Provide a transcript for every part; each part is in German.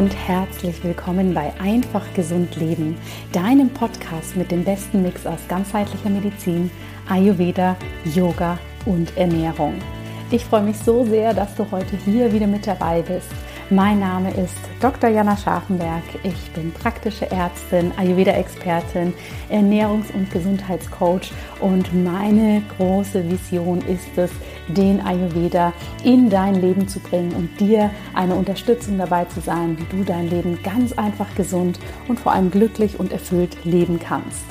und herzlich willkommen bei Einfach Gesund Leben, deinem Podcast mit dem besten Mix aus ganzheitlicher Medizin, Ayurveda, Yoga und Ernährung. Ich freue mich so sehr, dass du heute hier wieder mit dabei bist. Mein Name ist Dr. Jana Scharfenberg. Ich bin praktische Ärztin, Ayurveda-Expertin, Ernährungs- und Gesundheitscoach und meine große Vision ist es, den Ayurveda in dein Leben zu bringen und dir eine Unterstützung dabei zu sein, wie du dein Leben ganz einfach gesund und vor allem glücklich und erfüllt leben kannst.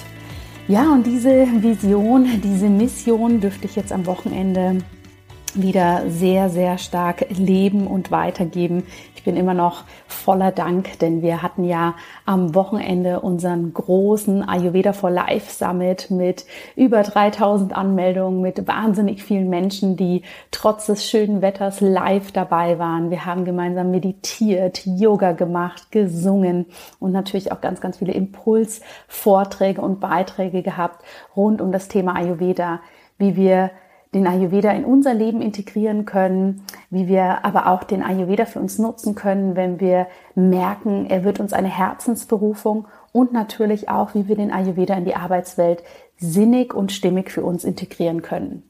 Ja, und diese Vision, diese Mission dürfte ich jetzt am Wochenende wieder sehr, sehr stark leben und weitergeben. Ich bin immer noch voller Dank, denn wir hatten ja am Wochenende unseren großen Ayurveda for Life Summit mit über 3000 Anmeldungen, mit wahnsinnig vielen Menschen, die trotz des schönen Wetters live dabei waren. Wir haben gemeinsam meditiert, Yoga gemacht, gesungen und natürlich auch ganz, ganz viele Impulsvorträge und Beiträge gehabt rund um das Thema Ayurveda, wie wir den Ayurveda in unser Leben integrieren können, wie wir aber auch den Ayurveda für uns nutzen können, wenn wir merken, er wird uns eine Herzensberufung und natürlich auch, wie wir den Ayurveda in die Arbeitswelt sinnig und stimmig für uns integrieren können.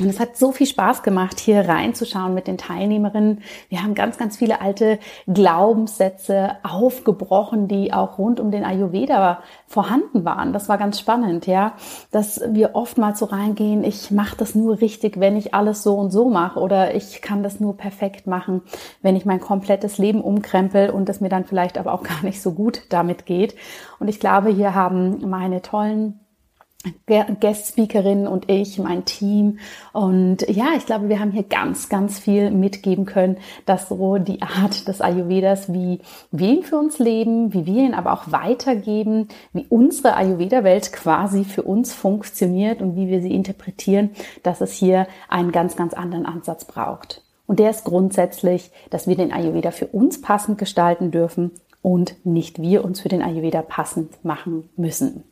Und es hat so viel Spaß gemacht, hier reinzuschauen mit den Teilnehmerinnen. Wir haben ganz, ganz viele alte Glaubenssätze aufgebrochen, die auch rund um den Ayurveda vorhanden waren. Das war ganz spannend, ja, dass wir oftmals so reingehen, ich mache das nur richtig, wenn ich alles so und so mache oder ich kann das nur perfekt machen, wenn ich mein komplettes Leben umkrempel und es mir dann vielleicht aber auch gar nicht so gut damit geht. Und ich glaube, hier haben meine tollen Guest-Speakerin und ich, mein Team. Und ja, ich glaube, wir haben hier ganz, ganz viel mitgeben können, dass so die Art des Ayurvedas, wie wir ihn für uns leben, wie wir ihn aber auch weitergeben, wie unsere Ayurveda-Welt quasi für uns funktioniert und wie wir sie interpretieren, dass es hier einen ganz, ganz anderen Ansatz braucht. Und der ist grundsätzlich, dass wir den Ayurveda für uns passend gestalten dürfen und nicht wir uns für den Ayurveda passend machen müssen.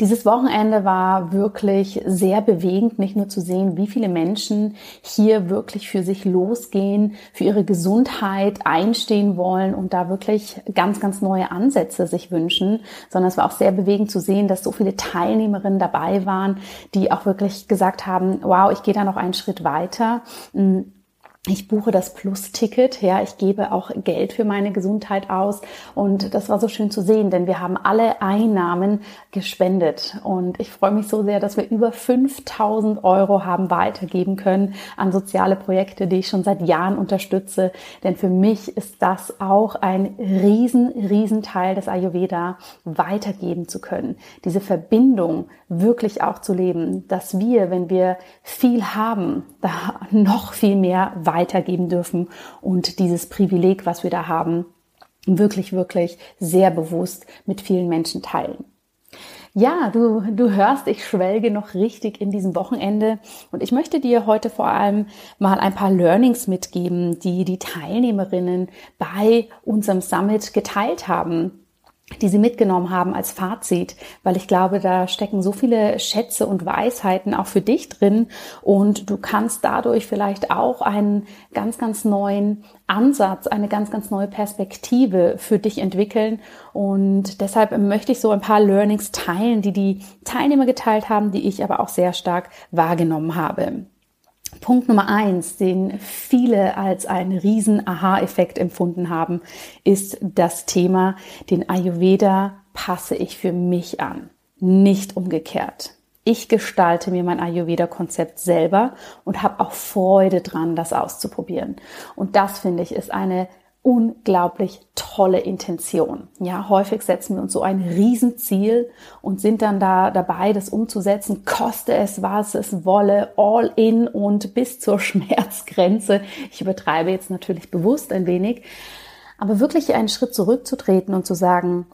Dieses Wochenende war wirklich sehr bewegend, nicht nur zu sehen, wie viele Menschen hier wirklich für sich losgehen, für ihre Gesundheit einstehen wollen und da wirklich ganz, ganz neue Ansätze sich wünschen, sondern es war auch sehr bewegend zu sehen, dass so viele Teilnehmerinnen dabei waren, die auch wirklich gesagt haben, wow, ich gehe da noch einen Schritt weiter ich buche das Plus-Ticket, ja, ich gebe auch Geld für meine Gesundheit aus. Und das war so schön zu sehen, denn wir haben alle Einnahmen gespendet. Und ich freue mich so sehr, dass wir über 5000 Euro haben weitergeben können an soziale Projekte, die ich schon seit Jahren unterstütze, denn für mich ist das auch ein riesen, riesen Teil des Ayurveda, weitergeben zu können, diese Verbindung wirklich auch zu leben, dass wir, wenn wir viel haben, da noch viel mehr weitergeben dürfen und dieses Privileg, was wir da haben, wirklich, wirklich sehr bewusst mit vielen Menschen teilen. Ja, du, du hörst, ich schwelge noch richtig in diesem Wochenende und ich möchte dir heute vor allem mal ein paar Learnings mitgeben, die die Teilnehmerinnen bei unserem Summit geteilt haben die sie mitgenommen haben als Fazit, weil ich glaube, da stecken so viele Schätze und Weisheiten auch für dich drin und du kannst dadurch vielleicht auch einen ganz, ganz neuen Ansatz, eine ganz, ganz neue Perspektive für dich entwickeln und deshalb möchte ich so ein paar Learnings teilen, die die Teilnehmer geteilt haben, die ich aber auch sehr stark wahrgenommen habe. Punkt Nummer eins, den viele als einen riesen Aha-Effekt empfunden haben, ist das Thema, den Ayurveda passe ich für mich an, nicht umgekehrt. Ich gestalte mir mein Ayurveda-Konzept selber und habe auch Freude dran, das auszuprobieren. Und das finde ich ist eine unglaublich tolle Intention. Ja, häufig setzen wir uns so ein Riesenziel und sind dann da dabei, das umzusetzen, koste es, was es wolle, all in und bis zur Schmerzgrenze. Ich übertreibe jetzt natürlich bewusst ein wenig, aber wirklich einen Schritt zurückzutreten und zu sagen,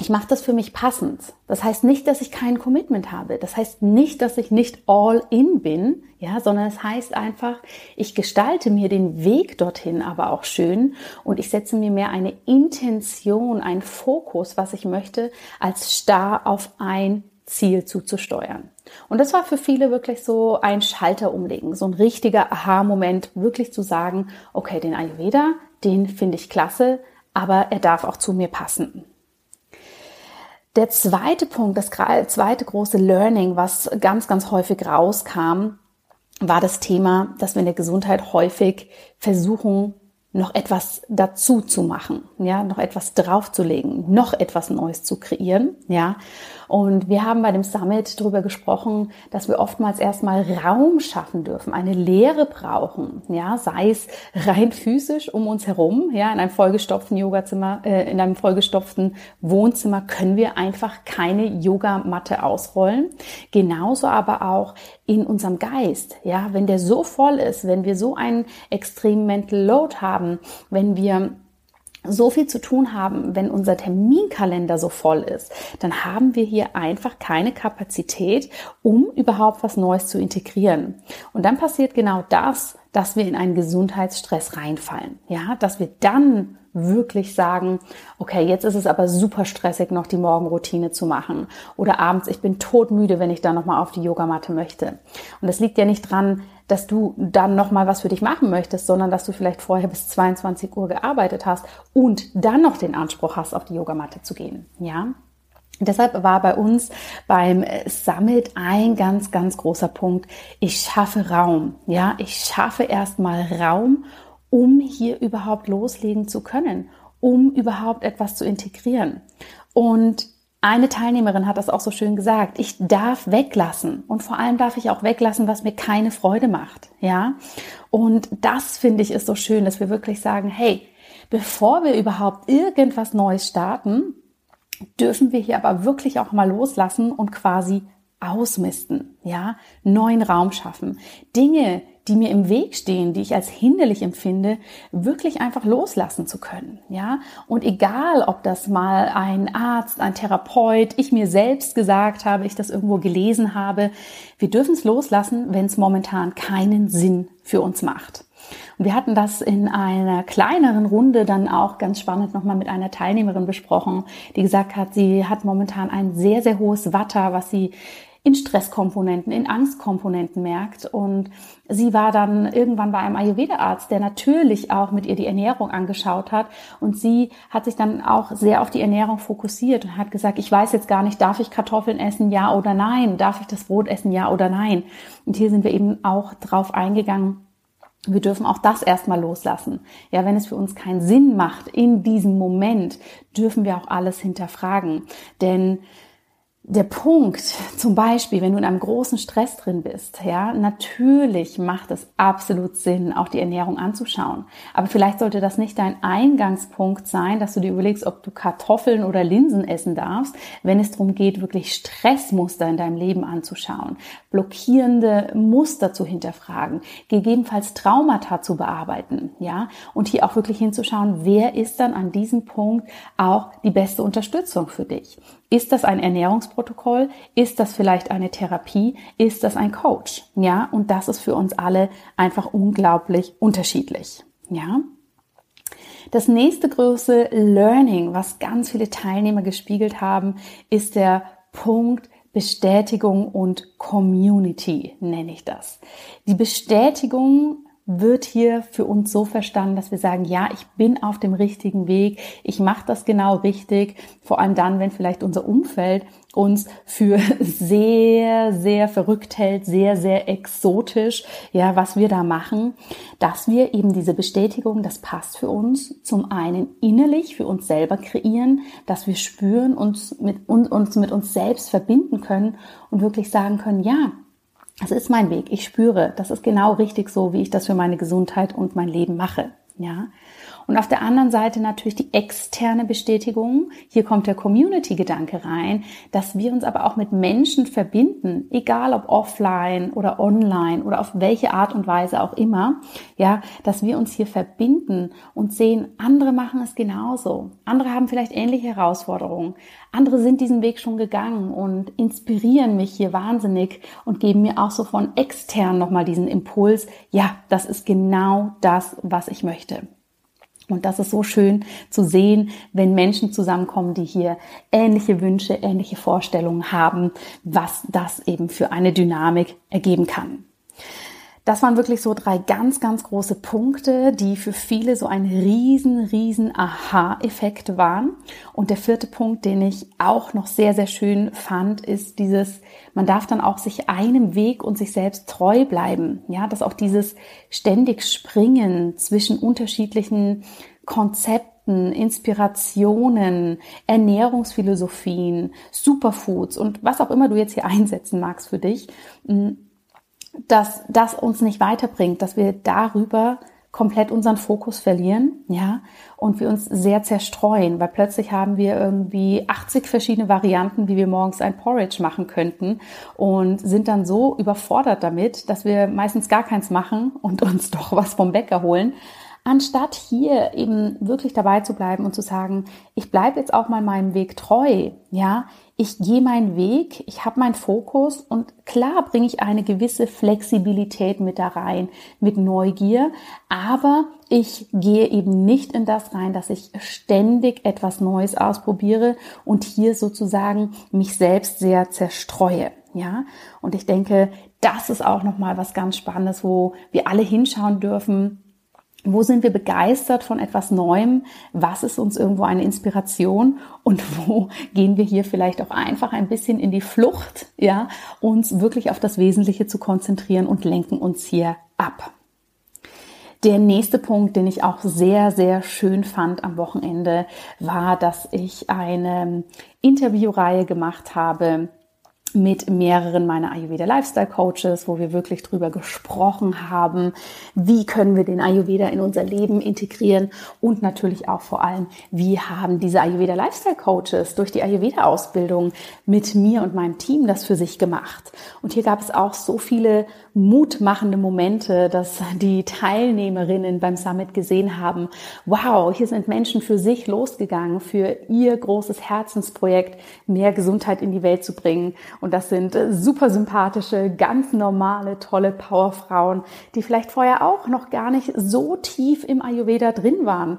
ich mache das für mich passend. Das heißt nicht, dass ich kein Commitment habe. Das heißt nicht, dass ich nicht all in bin, ja, sondern es heißt einfach, ich gestalte mir den Weg dorthin aber auch schön und ich setze mir mehr eine Intention, einen Fokus, was ich möchte, als starr auf ein Ziel zuzusteuern. Und das war für viele wirklich so ein Schalter umlegen, so ein richtiger Aha-Moment, wirklich zu sagen, okay, den Ayurveda, den finde ich klasse, aber er darf auch zu mir passen. Der zweite Punkt, das zweite große Learning, was ganz, ganz häufig rauskam, war das Thema, dass wir in der Gesundheit häufig versuchen, noch etwas dazu zu machen, ja, noch etwas draufzulegen, noch etwas Neues zu kreieren, ja. Und wir haben bei dem Summit darüber gesprochen, dass wir oftmals erstmal Raum schaffen dürfen, eine Leere brauchen, ja, sei es rein physisch um uns herum, ja, in einem vollgestopften Yogazimmer, äh, in einem vollgestopften Wohnzimmer können wir einfach keine Yogamatte ausrollen. Genauso aber auch in unserem Geist, ja, wenn der so voll ist, wenn wir so einen extremen Mental Load haben, wenn wir so viel zu tun haben, wenn unser Terminkalender so voll ist, dann haben wir hier einfach keine Kapazität, um überhaupt was Neues zu integrieren. Und dann passiert genau das, dass wir in einen Gesundheitsstress reinfallen. Ja, dass wir dann wirklich sagen, okay, jetzt ist es aber super stressig, noch die Morgenroutine zu machen. Oder abends, ich bin todmüde, wenn ich dann nochmal auf die Yogamatte möchte. Und das liegt ja nicht dran, dass du dann nochmal was für dich machen möchtest, sondern dass du vielleicht vorher bis 22 Uhr gearbeitet hast und dann noch den Anspruch hast, auf die Yogamatte zu gehen. Ja? Deshalb war bei uns beim Summit ein ganz, ganz großer Punkt. Ich schaffe Raum. Ja, ich schaffe erstmal Raum, um hier überhaupt loslegen zu können, um überhaupt etwas zu integrieren. Und eine Teilnehmerin hat das auch so schön gesagt. Ich darf weglassen. Und vor allem darf ich auch weglassen, was mir keine Freude macht. Ja. Und das finde ich ist so schön, dass wir wirklich sagen, hey, bevor wir überhaupt irgendwas Neues starten, dürfen wir hier aber wirklich auch mal loslassen und quasi ausmisten, ja, neuen Raum schaffen. Dinge, die mir im Weg stehen, die ich als hinderlich empfinde, wirklich einfach loslassen zu können, ja? Und egal, ob das mal ein Arzt, ein Therapeut, ich mir selbst gesagt habe, ich das irgendwo gelesen habe, wir dürfen es loslassen, wenn es momentan keinen Sinn für uns macht. Und wir hatten das in einer kleineren Runde dann auch ganz spannend nochmal mit einer Teilnehmerin besprochen, die gesagt hat, sie hat momentan ein sehr, sehr hohes Watter, was sie in Stresskomponenten, in Angstkomponenten merkt. Und sie war dann irgendwann bei einem Ayurveda-Arzt, der natürlich auch mit ihr die Ernährung angeschaut hat. Und sie hat sich dann auch sehr auf die Ernährung fokussiert und hat gesagt, ich weiß jetzt gar nicht, darf ich Kartoffeln essen, ja oder nein? Darf ich das Brot essen, ja oder nein? Und hier sind wir eben auch drauf eingegangen, wir dürfen auch das erstmal loslassen. Ja, wenn es für uns keinen Sinn macht in diesem Moment, dürfen wir auch alles hinterfragen. Denn der Punkt, zum Beispiel, wenn du in einem großen Stress drin bist, ja, natürlich macht es absolut Sinn, auch die Ernährung anzuschauen. Aber vielleicht sollte das nicht dein Eingangspunkt sein, dass du dir überlegst, ob du Kartoffeln oder Linsen essen darfst, wenn es darum geht, wirklich Stressmuster in deinem Leben anzuschauen, blockierende Muster zu hinterfragen, gegebenenfalls Traumata zu bearbeiten, ja, und hier auch wirklich hinzuschauen, wer ist dann an diesem Punkt auch die beste Unterstützung für dich. Ist das ein Ernährungsprotokoll? Ist das vielleicht eine Therapie? Ist das ein Coach? Ja, und das ist für uns alle einfach unglaublich unterschiedlich. Ja. Das nächste große Learning, was ganz viele Teilnehmer gespiegelt haben, ist der Punkt Bestätigung und Community, nenne ich das. Die Bestätigung wird hier für uns so verstanden, dass wir sagen, ja, ich bin auf dem richtigen Weg, ich mache das genau richtig, vor allem dann, wenn vielleicht unser Umfeld uns für sehr, sehr verrückt hält, sehr, sehr exotisch, ja, was wir da machen, dass wir eben diese Bestätigung, das passt für uns, zum einen innerlich für uns selber kreieren, dass wir spüren, uns mit, uns mit uns selbst verbinden können und wirklich sagen können, ja, das ist mein Weg. Ich spüre, das ist genau richtig so, wie ich das für meine Gesundheit und mein Leben mache. Ja. Und auf der anderen Seite natürlich die externe Bestätigung. Hier kommt der Community-Gedanke rein, dass wir uns aber auch mit Menschen verbinden, egal ob offline oder online oder auf welche Art und Weise auch immer. Ja, dass wir uns hier verbinden und sehen, andere machen es genauso. Andere haben vielleicht ähnliche Herausforderungen. Andere sind diesen Weg schon gegangen und inspirieren mich hier wahnsinnig und geben mir auch so von extern nochmal diesen Impuls. Ja, das ist genau das, was ich möchte. Und das ist so schön zu sehen, wenn Menschen zusammenkommen, die hier ähnliche Wünsche, ähnliche Vorstellungen haben, was das eben für eine Dynamik ergeben kann. Das waren wirklich so drei ganz, ganz große Punkte, die für viele so ein riesen, riesen Aha-Effekt waren. Und der vierte Punkt, den ich auch noch sehr, sehr schön fand, ist dieses, man darf dann auch sich einem Weg und sich selbst treu bleiben. Ja, dass auch dieses ständig Springen zwischen unterschiedlichen Konzepten, Inspirationen, Ernährungsphilosophien, Superfoods und was auch immer du jetzt hier einsetzen magst für dich, dass das uns nicht weiterbringt, dass wir darüber komplett unseren Fokus verlieren, ja, und wir uns sehr zerstreuen, weil plötzlich haben wir irgendwie 80 verschiedene Varianten, wie wir morgens ein Porridge machen könnten und sind dann so überfordert damit, dass wir meistens gar keins machen und uns doch was vom Bäcker holen, anstatt hier eben wirklich dabei zu bleiben und zu sagen, ich bleibe jetzt auch mal meinem Weg treu, ja, ich gehe meinen Weg, ich habe meinen Fokus und klar bringe ich eine gewisse Flexibilität mit da rein, mit Neugier, aber ich gehe eben nicht in das rein, dass ich ständig etwas Neues ausprobiere und hier sozusagen mich selbst sehr zerstreue. Ja, und ich denke, das ist auch nochmal was ganz Spannendes, wo wir alle hinschauen dürfen wo sind wir begeistert von etwas Neuem? Was ist uns irgendwo eine Inspiration? Und wo gehen wir hier vielleicht auch einfach ein bisschen in die Flucht, ja, uns wirklich auf das Wesentliche zu konzentrieren und lenken uns hier ab? Der nächste Punkt, den ich auch sehr, sehr schön fand am Wochenende, war, dass ich eine Interviewreihe gemacht habe mit mehreren meiner Ayurveda Lifestyle Coaches, wo wir wirklich drüber gesprochen haben, wie können wir den Ayurveda in unser Leben integrieren und natürlich auch vor allem, wie haben diese Ayurveda Lifestyle Coaches durch die Ayurveda Ausbildung mit mir und meinem Team das für sich gemacht. Und hier gab es auch so viele mutmachende Momente, dass die Teilnehmerinnen beim Summit gesehen haben, wow, hier sind Menschen für sich losgegangen, für ihr großes Herzensprojekt, mehr Gesundheit in die Welt zu bringen und das sind äh, super sympathische, ganz normale, tolle Powerfrauen, die vielleicht vorher auch noch gar nicht so tief im Ayurveda drin waren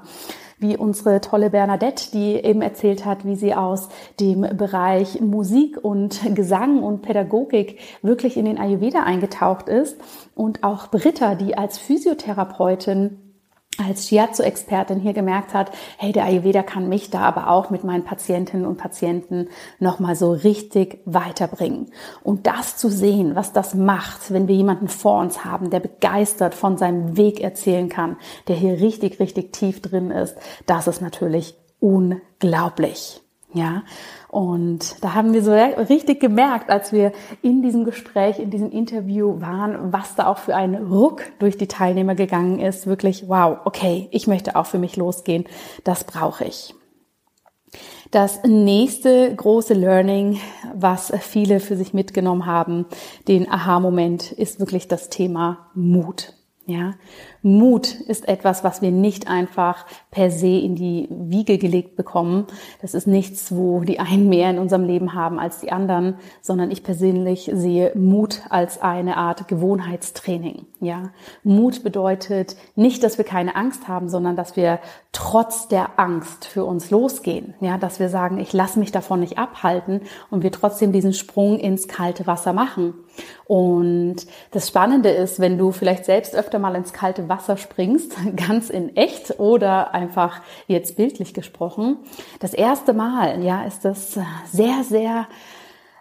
wie unsere tolle Bernadette, die eben erzählt hat, wie sie aus dem Bereich Musik und Gesang und Pädagogik wirklich in den Ayurveda eingetaucht ist. Und auch Britta, die als Physiotherapeutin als Shiatsu-Expertin hier gemerkt hat, hey, der Ayurveda kann mich da aber auch mit meinen Patientinnen und Patienten nochmal so richtig weiterbringen. Und das zu sehen, was das macht, wenn wir jemanden vor uns haben, der begeistert von seinem Weg erzählen kann, der hier richtig, richtig tief drin ist, das ist natürlich unglaublich. Ja, und da haben wir so richtig gemerkt, als wir in diesem Gespräch, in diesem Interview waren, was da auch für ein Ruck durch die Teilnehmer gegangen ist. Wirklich, wow, okay, ich möchte auch für mich losgehen. Das brauche ich. Das nächste große Learning, was viele für sich mitgenommen haben, den Aha-Moment, ist wirklich das Thema Mut. Ja, Mut ist etwas, was wir nicht einfach per se in die Wiege gelegt bekommen. Das ist nichts, wo die einen mehr in unserem Leben haben als die anderen, sondern ich persönlich sehe Mut als eine Art Gewohnheitstraining. Ja, Mut bedeutet nicht, dass wir keine Angst haben, sondern dass wir trotz der Angst für uns losgehen. Ja, dass wir sagen, ich lasse mich davon nicht abhalten und wir trotzdem diesen Sprung ins kalte Wasser machen. Und das Spannende ist, wenn du vielleicht selbst öfter mal ins kalte Wasser springst, ganz in echt oder einfach jetzt bildlich gesprochen, das erste Mal, ja, ist das sehr, sehr,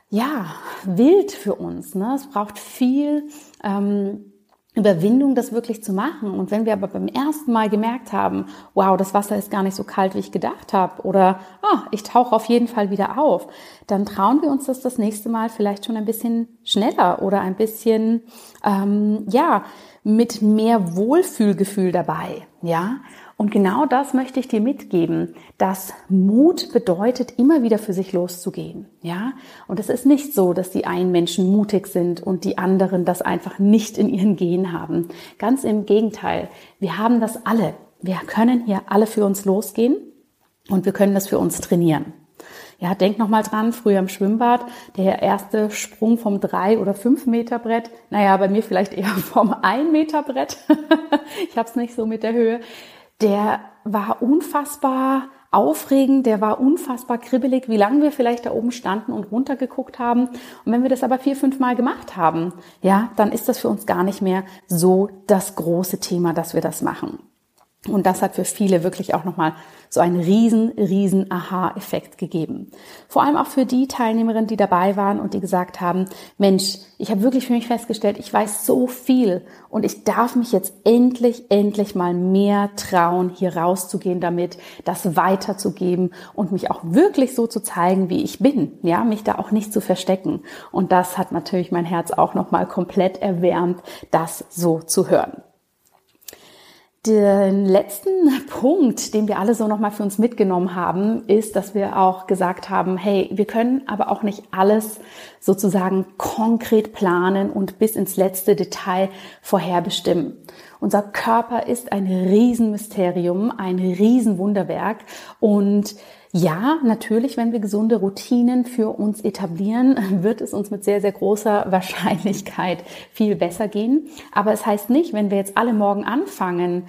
ja, wild für uns. Ne? Es braucht viel ähm, Überwindung, das wirklich zu machen. Und wenn wir aber beim ersten Mal gemerkt haben, wow, das Wasser ist gar nicht so kalt, wie ich gedacht habe, oder oh, ich tauche auf jeden Fall wieder auf, dann trauen wir uns das das nächste Mal vielleicht schon ein bisschen schneller oder ein bisschen, ähm, ja, mit mehr Wohlfühlgefühl dabei, ja. Und genau das möchte ich dir mitgeben, dass Mut bedeutet, immer wieder für sich loszugehen. Ja? Und es ist nicht so, dass die einen Menschen mutig sind und die anderen das einfach nicht in ihren Genen haben. Ganz im Gegenteil. Wir haben das alle. Wir können hier alle für uns losgehen und wir können das für uns trainieren. Ja, denk noch mal dran, früher im Schwimmbad, der erste Sprung vom drei oder fünf Meter Brett, naja, bei mir vielleicht eher vom ein Meter Brett. ich habe es nicht so mit der Höhe der war unfassbar aufregend, der war unfassbar kribbelig, wie lange wir vielleicht da oben standen und runtergeguckt haben. Und wenn wir das aber vier, fünf Mal gemacht haben, ja, dann ist das für uns gar nicht mehr so das große Thema, dass wir das machen. Und das hat für viele wirklich auch nochmal so einen riesen, riesen Aha-Effekt gegeben. Vor allem auch für die Teilnehmerinnen, die dabei waren und die gesagt haben, Mensch, ich habe wirklich für mich festgestellt, ich weiß so viel und ich darf mich jetzt endlich, endlich mal mehr trauen, hier rauszugehen damit, das weiterzugeben und mich auch wirklich so zu zeigen, wie ich bin, ja, mich da auch nicht zu verstecken. Und das hat natürlich mein Herz auch nochmal komplett erwärmt, das so zu hören. Den letzten Punkt, den wir alle so nochmal für uns mitgenommen haben, ist, dass wir auch gesagt haben, hey, wir können aber auch nicht alles sozusagen konkret planen und bis ins letzte Detail vorherbestimmen. Unser Körper ist ein Riesenmysterium, ein Riesenwunderwerk und ja, natürlich, wenn wir gesunde Routinen für uns etablieren, wird es uns mit sehr, sehr großer Wahrscheinlichkeit viel besser gehen. Aber es heißt nicht, wenn wir jetzt alle morgen anfangen,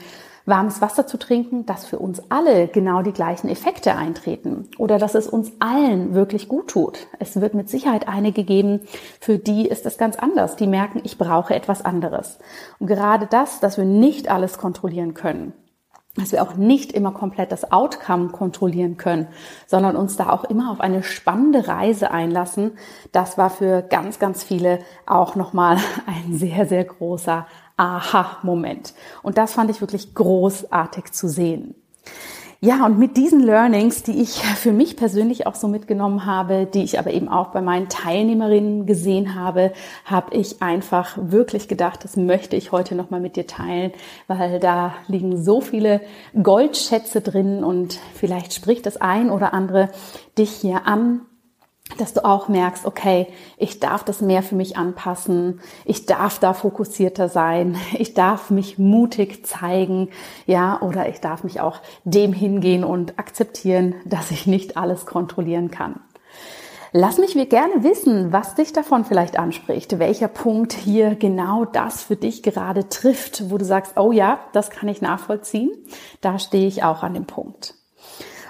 warmes Wasser zu trinken, dass für uns alle genau die gleichen Effekte eintreten oder dass es uns allen wirklich gut tut. Es wird mit Sicherheit einige geben, für die ist es ganz anders. Die merken, ich brauche etwas anderes. Und gerade das, dass wir nicht alles kontrollieren können, dass wir auch nicht immer komplett das Outcome kontrollieren können, sondern uns da auch immer auf eine spannende Reise einlassen. Das war für ganz, ganz viele auch nochmal ein sehr, sehr großer Aha-Moment. Und das fand ich wirklich großartig zu sehen. Ja, und mit diesen Learnings, die ich für mich persönlich auch so mitgenommen habe, die ich aber eben auch bei meinen Teilnehmerinnen gesehen habe, habe ich einfach wirklich gedacht, das möchte ich heute nochmal mit dir teilen, weil da liegen so viele Goldschätze drin und vielleicht spricht das ein oder andere dich hier an dass du auch merkst, okay, ich darf das mehr für mich anpassen, ich darf da fokussierter sein, ich darf mich mutig zeigen, ja, oder ich darf mich auch dem hingehen und akzeptieren, dass ich nicht alles kontrollieren kann. Lass mich mir gerne wissen, was dich davon vielleicht anspricht, welcher Punkt hier genau das für dich gerade trifft, wo du sagst, oh ja, das kann ich nachvollziehen. Da stehe ich auch an dem Punkt.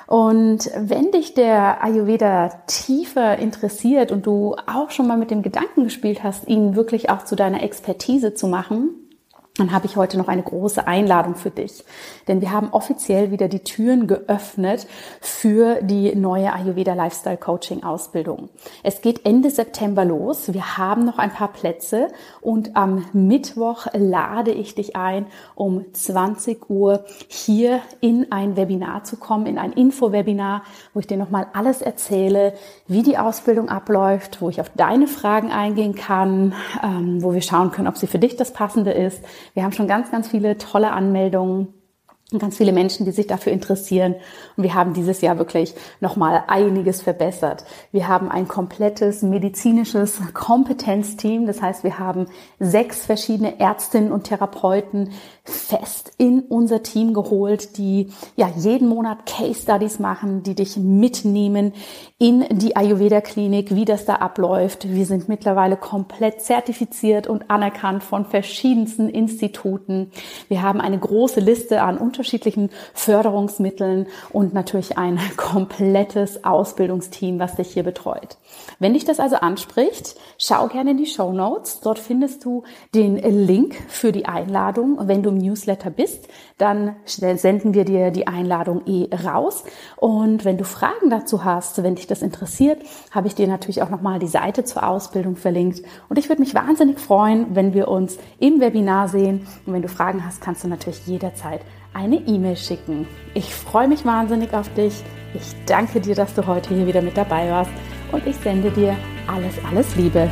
Und wenn dich der Ayurveda tiefer interessiert und du auch schon mal mit dem Gedanken gespielt hast, ihn wirklich auch zu deiner Expertise zu machen, dann habe ich heute noch eine große Einladung für dich. Denn wir haben offiziell wieder die Türen geöffnet für die neue Ayurveda Lifestyle Coaching Ausbildung. Es geht Ende September los. Wir haben noch ein paar Plätze und am Mittwoch lade ich dich ein, um 20 Uhr hier in ein Webinar zu kommen, in ein Info-Webinar, wo ich dir nochmal alles erzähle, wie die Ausbildung abläuft, wo ich auf deine Fragen eingehen kann, ähm, wo wir schauen können, ob sie für dich das Passende ist wir haben schon ganz, ganz viele tolle Anmeldungen und ganz viele Menschen, die sich dafür interessieren. Und wir haben dieses Jahr wirklich nochmal einiges verbessert. Wir haben ein komplettes medizinisches Kompetenzteam. Das heißt, wir haben sechs verschiedene Ärztinnen und Therapeuten fest in unser Team geholt, die ja jeden Monat Case Studies machen, die dich mitnehmen in die Ayurveda Klinik, wie das da abläuft. Wir sind mittlerweile komplett zertifiziert und anerkannt von verschiedensten Instituten. Wir haben eine große Liste an unterschiedlichen Förderungsmitteln und natürlich ein komplettes Ausbildungsteam, was dich hier betreut. Wenn dich das also anspricht, schau gerne in die Show Notes. Dort findest du den Link für die Einladung. Wenn du im Newsletter bist, dann senden wir dir die Einladung eh raus. Und wenn du Fragen dazu hast, wenn dich das interessiert, habe ich dir natürlich auch nochmal die Seite zur Ausbildung verlinkt. Und ich würde mich wahnsinnig freuen, wenn wir uns im Webinar sehen. Und wenn du Fragen hast, kannst du natürlich jederzeit eine E-Mail schicken. Ich freue mich wahnsinnig auf dich. Ich danke dir, dass du heute hier wieder mit dabei warst und ich sende dir alles, alles Liebe.